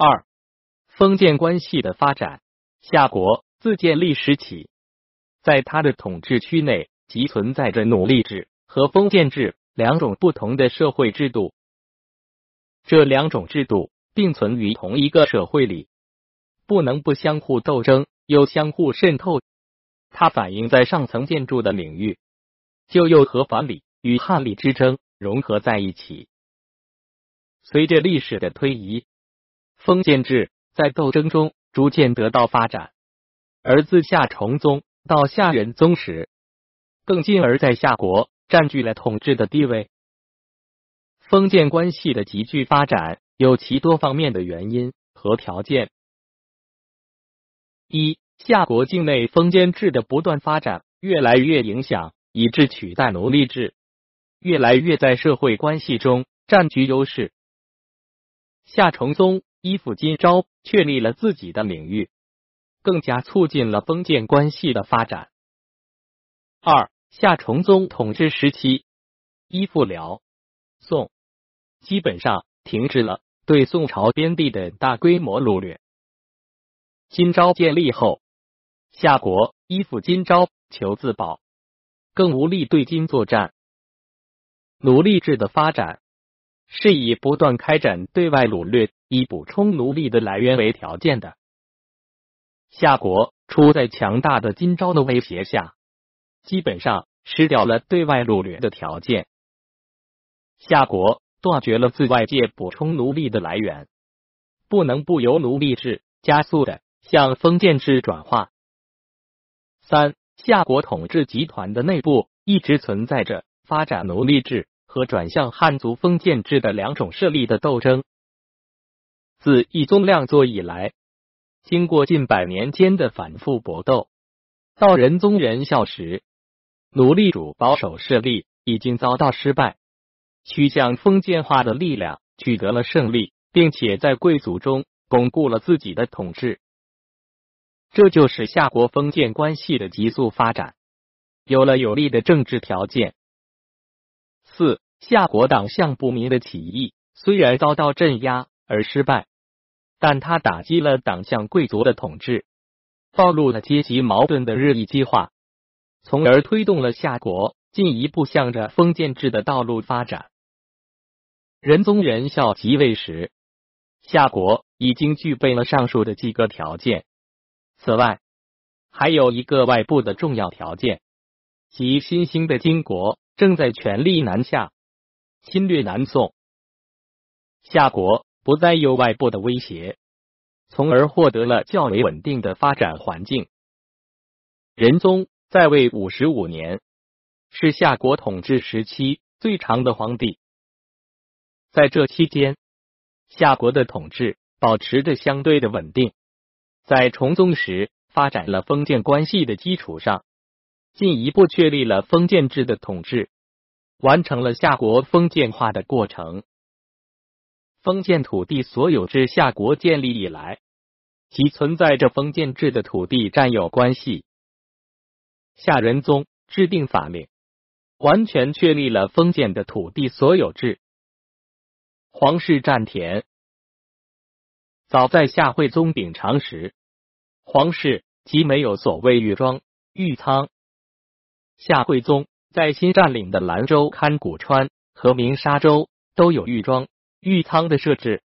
二、封建关系的发展。夏国自建立时起，在他的统治区内，即存在着奴隶制和封建制两种不同的社会制度。这两种制度并存于同一个社会里，不能不相互斗争，又相互渗透。它反映在上层建筑的领域，就又和法理与汉礼之争融合在一起。随着历史的推移，封建制在斗争中逐渐得到发展，而自夏崇宗到夏仁宗时，更进而在夏国占据了统治的地位。封建关系的急剧发展有其多方面的原因和条件。一、夏国境内封建制的不断发展，越来越影响，以致取代奴隶制，越来越在社会关系中占据优势。夏崇宗依附金朝，确立了自己的领域，更加促进了封建关系的发展。二、夏崇宗统治时期，依附辽、宋，基本上停止了对宋朝边地的大规模掳掠。金朝建立后，夏国依附金朝求自保，更无力对金作战。奴隶制的发展。是以不断开展对外掳掠，以补充奴隶的来源为条件的。夏国处在强大的金朝的威胁下，基本上失掉了对外掳掠的条件。夏国断绝了自外界补充奴隶的来源，不能不由奴隶制加速的向封建制转化。三，夏国统治集团的内部一直存在着发展奴隶制。和转向汉族封建制的两种势力的斗争，自义宗亮作以来，经过近百年间的反复搏斗，到仁宗仁孝时，奴隶主保守势力已经遭到失败，趋向封建化的力量取得了胜利，并且在贵族中巩固了自己的统治。这就是夏国封建关系的急速发展，有了有利的政治条件。四夏国党项不明的起义虽然遭到镇压而失败，但他打击了党项贵族的统治，暴露了阶级矛盾的日益激化，从而推动了夏国进一步向着封建制的道路发展。仁宗仁孝即位时，夏国已经具备了上述的几个条件。此外，还有一个外部的重要条件，即新兴的金国。正在全力南下侵略南宋，夏国不再有外部的威胁，从而获得了较为稳定的发展环境。仁宗在位五十五年，是夏国统治时期最长的皇帝。在这期间，夏国的统治保持着相对的稳定，在崇宗时发展了封建关系的基础上。进一步确立了封建制的统治，完成了夏国封建化的过程。封建土地所有制夏国建立以来，即存在着封建制的土地占有关系。夏仁宗制定法令，完全确立了封建的土地所有制。皇室占田，早在夏惠宗秉常时，皇室即没有所谓御庄、御仓。夏惠宗在新占领的兰州、勘古川和鸣沙州都有御庄、御仓的设置，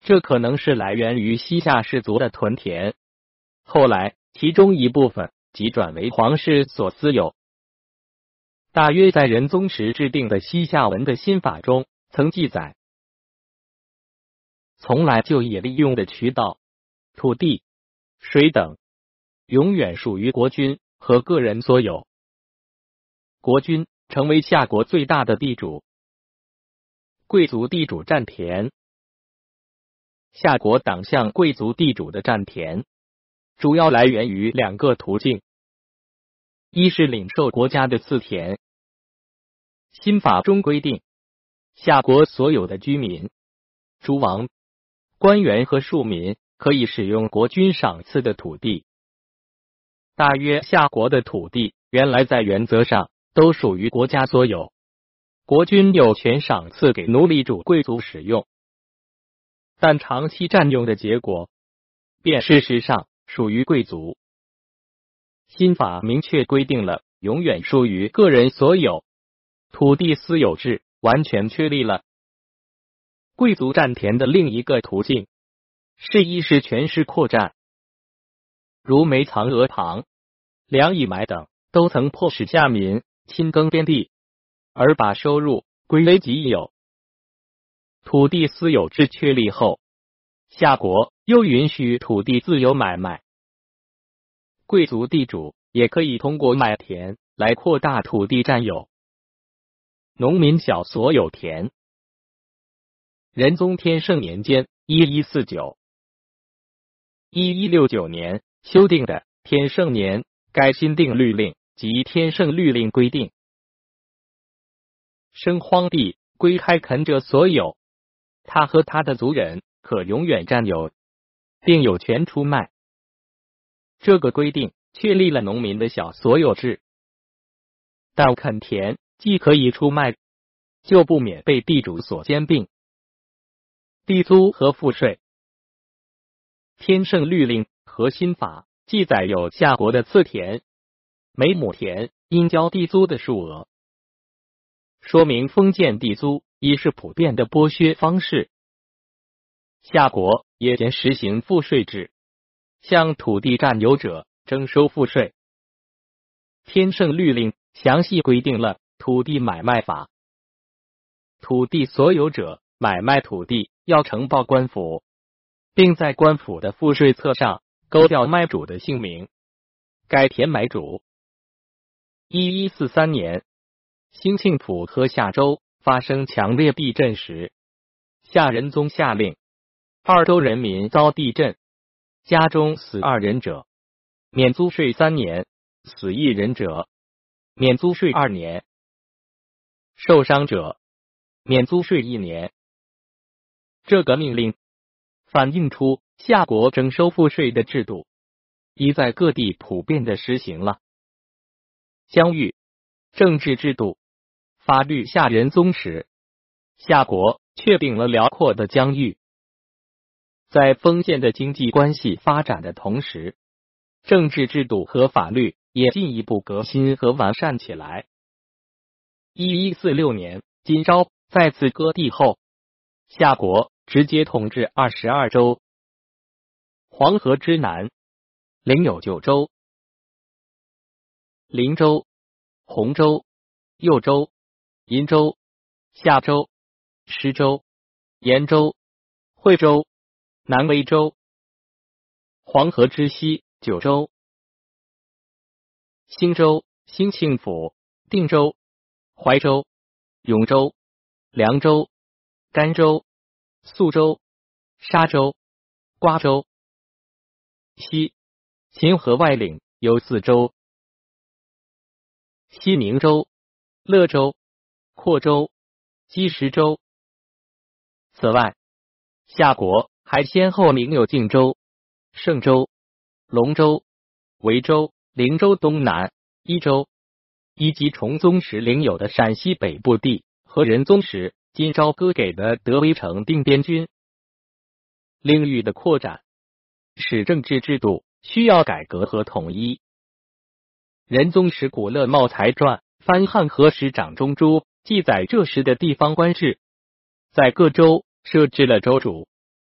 这可能是来源于西夏氏族的屯田。后来，其中一部分即转为皇室所私有。大约在仁宗时制定的西夏文的新法中曾记载：从来就以利用的渠道、土地、水等，永远属于国君。和个人所有，国君成为夏国最大的地主，贵族地主占田。夏国党项贵族地主的占田，主要来源于两个途径：一是领受国家的赐田。新法中规定，夏国所有的居民、诸王、官员和庶民可以使用国君赏赐的土地。大约夏国的土地原来在原则上都属于国家所有，国君有权赏赐给奴隶主贵族使用。但长期占用的结果，便事实上属于贵族。新法明确规定了永远属于个人所有，土地私有制完全确立了。贵族占田的另一个途径是一是权势扩占，如梅藏鹅塘、梁以买等，都曾迫使下民亲耕边地，而把收入归为己有。土地私有制确立后，夏国又允许土地自由买卖。贵族地主也可以通过买田来扩大土地占有。农民小所有田。仁宗天圣年间（一一四九、一一六九年）修订的《天圣年改新定律令》及《天圣律令》规定，生荒地归开垦者所有，他和他的族人可永远占有，并有权出卖。这个规定确立了农民的小所有制，但垦田既可以出卖，就不免被地主所兼并。地租和赋税，《天圣律令》和新法记载有夏国的次田，每亩田应交地租的数额，说明封建地租已是普遍的剥削方式。夏国也先实行赋税制。向土地占有者征收赋税。天圣律令详细规定了土地买卖法。土地所有者买卖土地要呈报官府，并在官府的赋税册上勾掉卖主的姓名，改填买主。一一四三年，兴庆府和夏州发生强烈地震时，夏仁宗下令二州人民遭地震。家中死二人者，免租税三年；死一人者，免租税二年；受伤者，免租税一年。这个命令反映出夏国征收赋税的制度已在各地普遍的实行了。疆域、政治制度、法律。夏仁宗时，夏国确定了辽阔的疆域。在封建的经济关系发展的同时，政治制度和法律也进一步革新和完善起来。一一四六年，金朝再次割地后，夏国直接统治二十二州。黄河之南，领有九州：灵州、洪州、右州、银州、夏州、施州、延州、惠州。南威州、黄河之西九州、兴州、兴庆府、定州、怀州、永州、凉州、甘州、肃州、沙州、瓜州。西秦河外岭有四州：西明州、乐州、阔州、积石州。此外，夏国。还先后领有晋州、盛州、龙州、维州、灵州东南、伊州，以及崇宗时领有的陕西北部地和仁宗时金朝割给的德威城定边军。领域的扩展使政治制度需要改革和统一。仁宗时古勒茂才传翻汉和时掌中珠记载这时的地方官制，在各州设置了州主。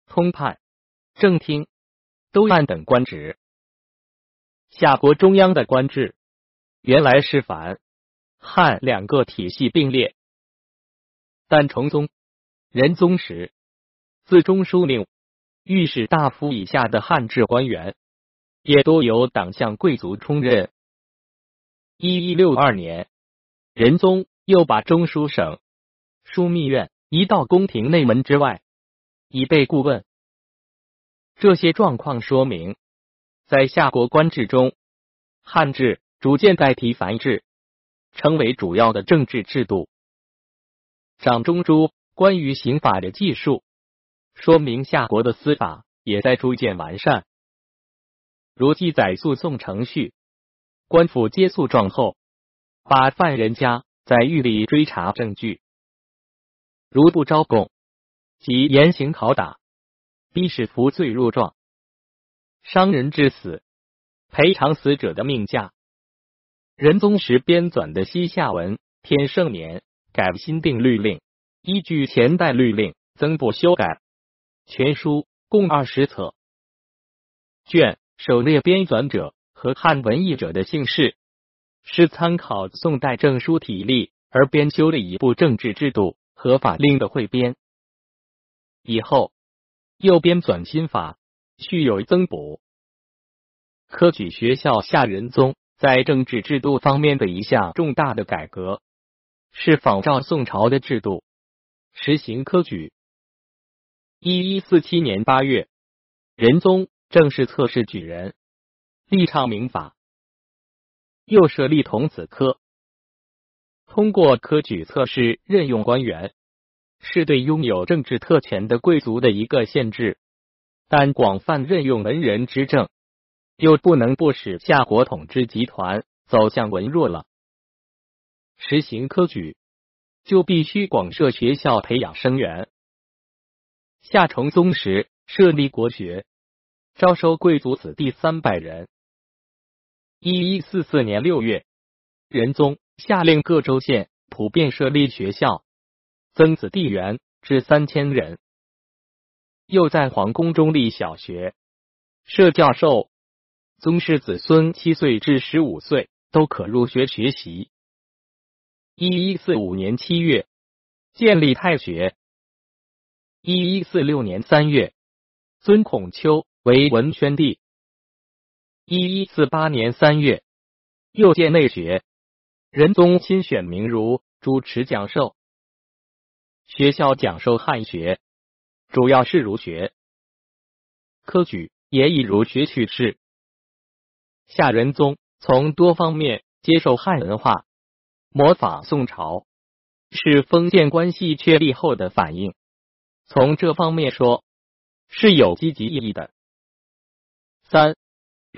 通判、正厅、都按等官职。夏国中央的官制原来是反汉两个体系并列，但崇宗、仁宗时，自中书令、御史大夫以下的汉制官员，也多由党项贵族充任。一一六二年，仁宗又把中书省、枢密院移到宫廷内门之外。以备顾问。这些状况说明，在夏国官制中，汉制逐渐代替繁制，成为主要的政治制度。掌中珠关于刑法的技术，说明夏国的司法也在逐渐完善。如记载诉讼程序，官府接诉状后，把犯人家在狱里追查证据，如不招供。即严刑拷打，逼使服罪入状，伤人致死，赔偿死者的命价。仁宗时编纂的西夏文天圣年改新定律令，依据前代律令增补修改，全书共二十册。卷首列编纂者和汉文译者的姓氏，是参考宋代政书体例而编修的一部政治制度和法令的汇编。以后又编纂新法，续有增补。科举学校夏仁宗在政治制度方面的一项重大的改革，是仿照宋朝的制度实行科举。一一四七年八月，仁宗正式测试举人，立倡明法，又设立童子科，通过科举测试任用官员。是对拥有政治特权的贵族的一个限制，但广泛任用文人执政，又不能不使夏国统治集团走向文弱了。实行科举，就必须广设学校培养生源。夏崇宗时设立国学，招收贵族子弟三百人。一一四四年六月，仁宗下令各州县普遍设立学校。增子弟员至三千人，又在皇宫中立小学，设教授，宗室子孙七岁至十五岁都可入学学习。一一四五年七月，建立太学。一一四六年三月，尊孔丘为文宣帝。一一四八年三月，又建内学，仁宗亲选名儒主持讲授。学校讲授汉学，主要是儒学。科举也以儒学取士。夏仁宗从多方面接受汉文化，模仿宋朝，是封建关系确立后的反应。从这方面说，是有积极意义的。三，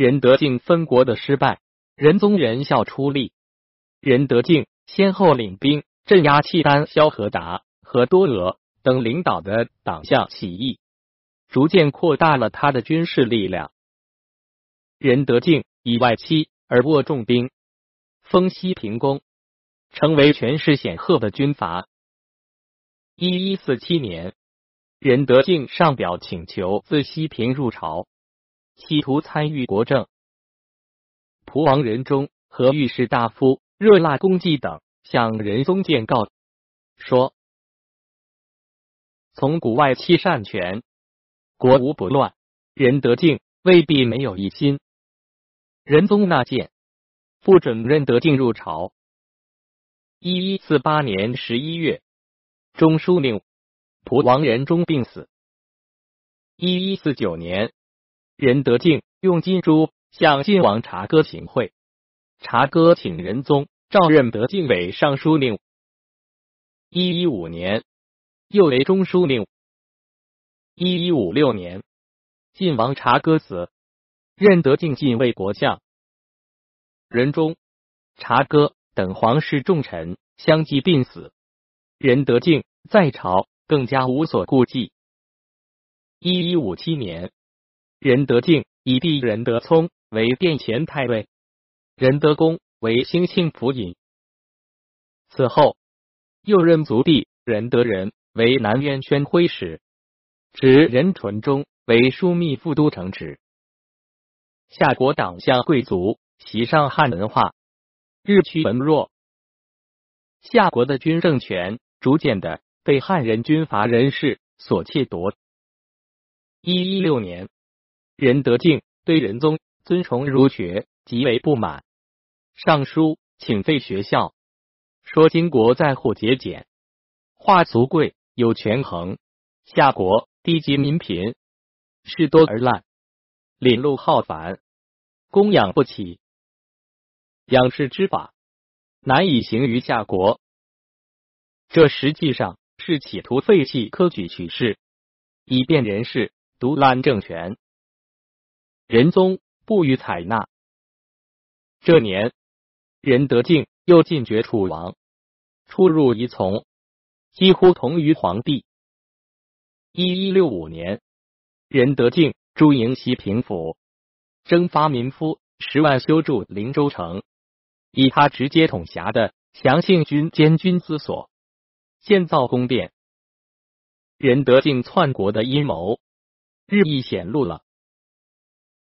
仁德敬分国的失败，仁宗仁孝出力，仁德敬先后领兵镇压契丹、萧何达。和多额等领导的党项起义，逐渐扩大了他的军事力量。仁德敬以外戚而握重兵，封西平公，成为权势显赫的军阀。一一四七年，仁德敬上表请求自西平入朝，企图参与国政。蒲王仁忠和御史大夫热辣公绩等向仁宗见告，说。从古外戚擅权，国无不乱。仁德敬未必没有一心。仁宗纳谏，不准任德敬入朝。一一四八年十一月，中书令蒲王仁忠病死。一一四九年，仁德敬用金珠向晋王察哥行贿，察哥请仁宗召任德敬为尚书令。一一五年。又为中书令。一一五六年，晋王察哥死，任德敬晋为国相。仁宗、察哥等皇室重臣相继病死，仁德敬在朝更加无所顾忌。一一五七年，仁德敬以弟仁德聪为殿前太尉，仁德公为兴庆府尹。此后，又任族弟仁德仁。为南渊宣徽使，指任纯忠为枢密副都城职。夏国党项贵族习上汉文化，日趋文弱。夏国的军政权逐渐的被汉人军阀人士所窃夺。一一六年，仁德敬对仁宗尊崇儒学极为不满，上书请废学校，说金国在乎节俭，化俗贵。有权衡，夏国低级民贫，事多而滥，领禄浩繁，供养不起，养士之法难以行于夏国。这实际上是企图废弃科举取士，以便人士独揽政权。仁宗不予采纳。这年，仁德敬又进爵楚王，出入仪从。几乎同于皇帝。一一六五年，仁德敬驻营西平府，征发民夫十万修筑灵州城，以他直接统辖的祥信军监军司所建造宫殿。仁德敬篡国的阴谋日益显露了。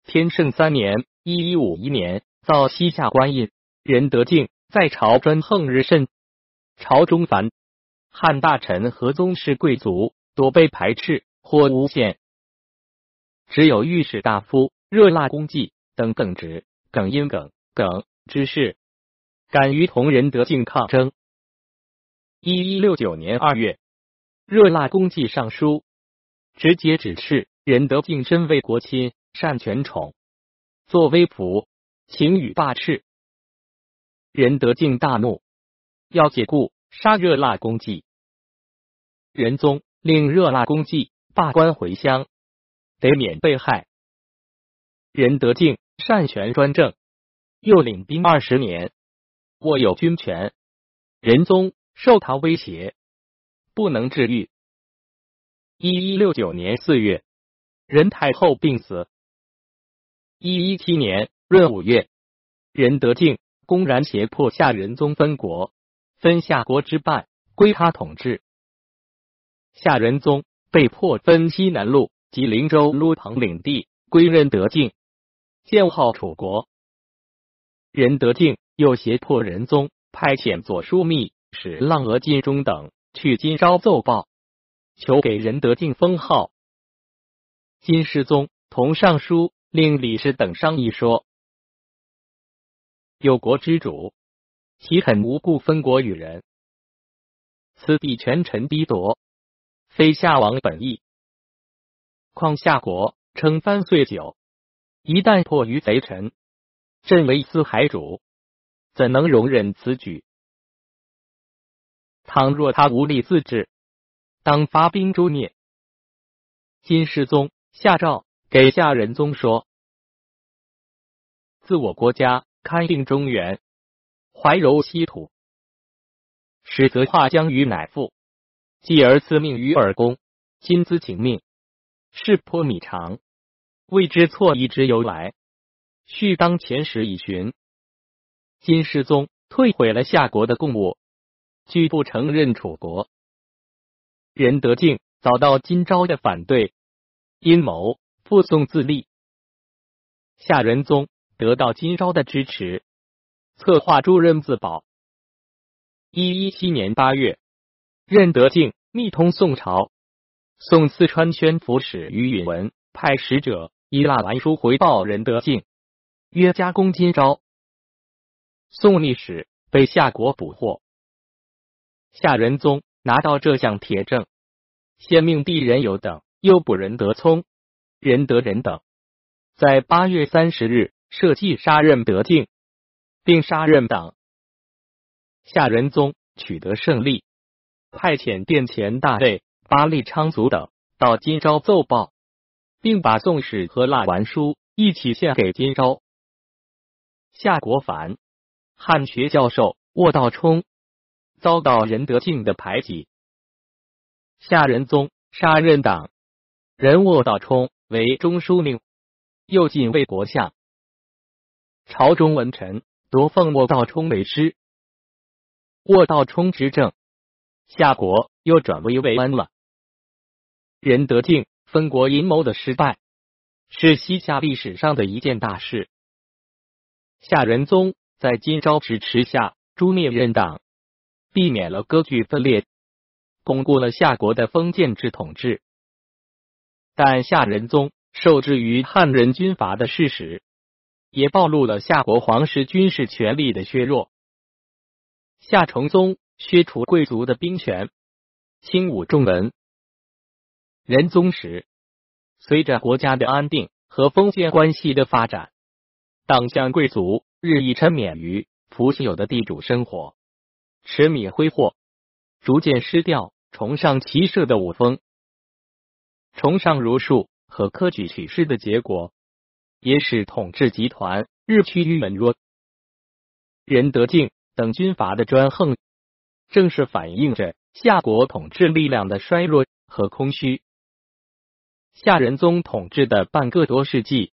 天圣三年（一一五一年），造西夏官印，仁德敬在朝专横日甚，朝中凡汉大臣和宗室贵族多被排斥或诬陷。只有御史大夫热辣公绩等耿直、耿英、耿耿之士，敢于同仁德敬抗争。一一六九年二月，热辣公绩上书，直接指斥仁德敬身为国亲，善权宠，作威仆，情与霸斥。仁德敬大怒，要解雇杀热辣公绩。仁宗令热辣公绩罢官回乡。得免被害。任德敬擅权专政，又领兵二十年，握有军权。仁宗受他威胁，不能治愈。一一六九年四月，仁太后病死。一一七年闰五月，仁德敬公然胁迫夏仁宗分国，分夏国之半归他统治。夏仁宗被迫分西南路。及灵州、卢彭领地归仁德敬，建号楚国。仁德敬又胁迫仁宗派遣左枢密使浪额金忠等去金朝奏报，求给仁德敬封号。金世宗同尚书令李氏等商议说：“有国之主，岂肯无故分国与人？此地权臣逼夺，非夏王本意。”况夏国称藩岁久，一旦迫于贼臣，朕为四海主，怎能容忍此举？倘若他无力自治，当发兵诛灭。金世宗下诏给夏仁宗说：自我国家勘定中原，怀柔西土，使则化江于乃父，继而赐命于尔公，亲自请命。是颇米长，未知错疑之由来，须当前时以寻。金世宗退回了夏国的贡物，拒不承认楚国。仁德敬遭到金朝的反对，阴谋附送自立。夏仁宗得到金朝的支持，策划助任自保。一一七年八月，任德敬密通宋朝。宋四川宣抚使于允文派使者以蜡完书回报任德敬，约加攻金朝。宋逆使被夏国捕获。夏仁宗拿到这项铁证，先命帝仁友等诱捕任德聪、仁德仁等，在八月三十日设计杀任德敬，并杀任党。夏仁宗取得胜利，派遣殿前大尉。巴利昌族等到金朝奏报，并把宋史和蜡丸书一起献给金朝。夏国凡汉学教授沃道冲遭到仁德敬的排挤，夏仁宗杀任党人沃道冲为中书令，又进魏国相。朝中文臣多奉沃道冲为师。卧道冲执政，夏国又转危为安了。仁德敬分国阴谋的失败，是西夏历史上的一件大事。夏仁宗在金朝支持下诛灭任党，避免了割据分裂，巩固了夏国的封建制统治。但夏仁宗受制于汉人军阀的事实，也暴露了夏国皇室军事权力的削弱。夏崇宗削除贵族的兵权，轻武重文。仁宗时，随着国家的安定和封建关系的发展，党项贵族日益沉湎于腐朽的地主生活，痴迷挥霍，逐渐失掉崇尚骑射的武风。崇尚儒术和科举取士的结果，也使统治集团日趋于稳弱。仁德敬等军阀的专横，正是反映着夏国统治力量的衰弱和空虚。夏仁宗统治的半个多世纪，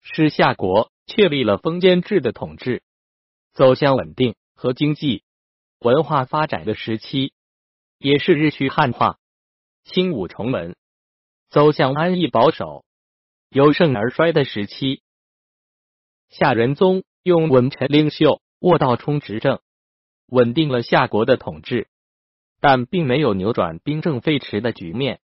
是夏国确立了封建制的统治，走向稳定和经济文化发展的时期，也是日趋汉化、轻武崇文、走向安逸保守、由盛而衰的时期。夏仁宗用文臣领袖卧道充执政，稳定了夏国的统治，但并没有扭转兵政废弛的局面。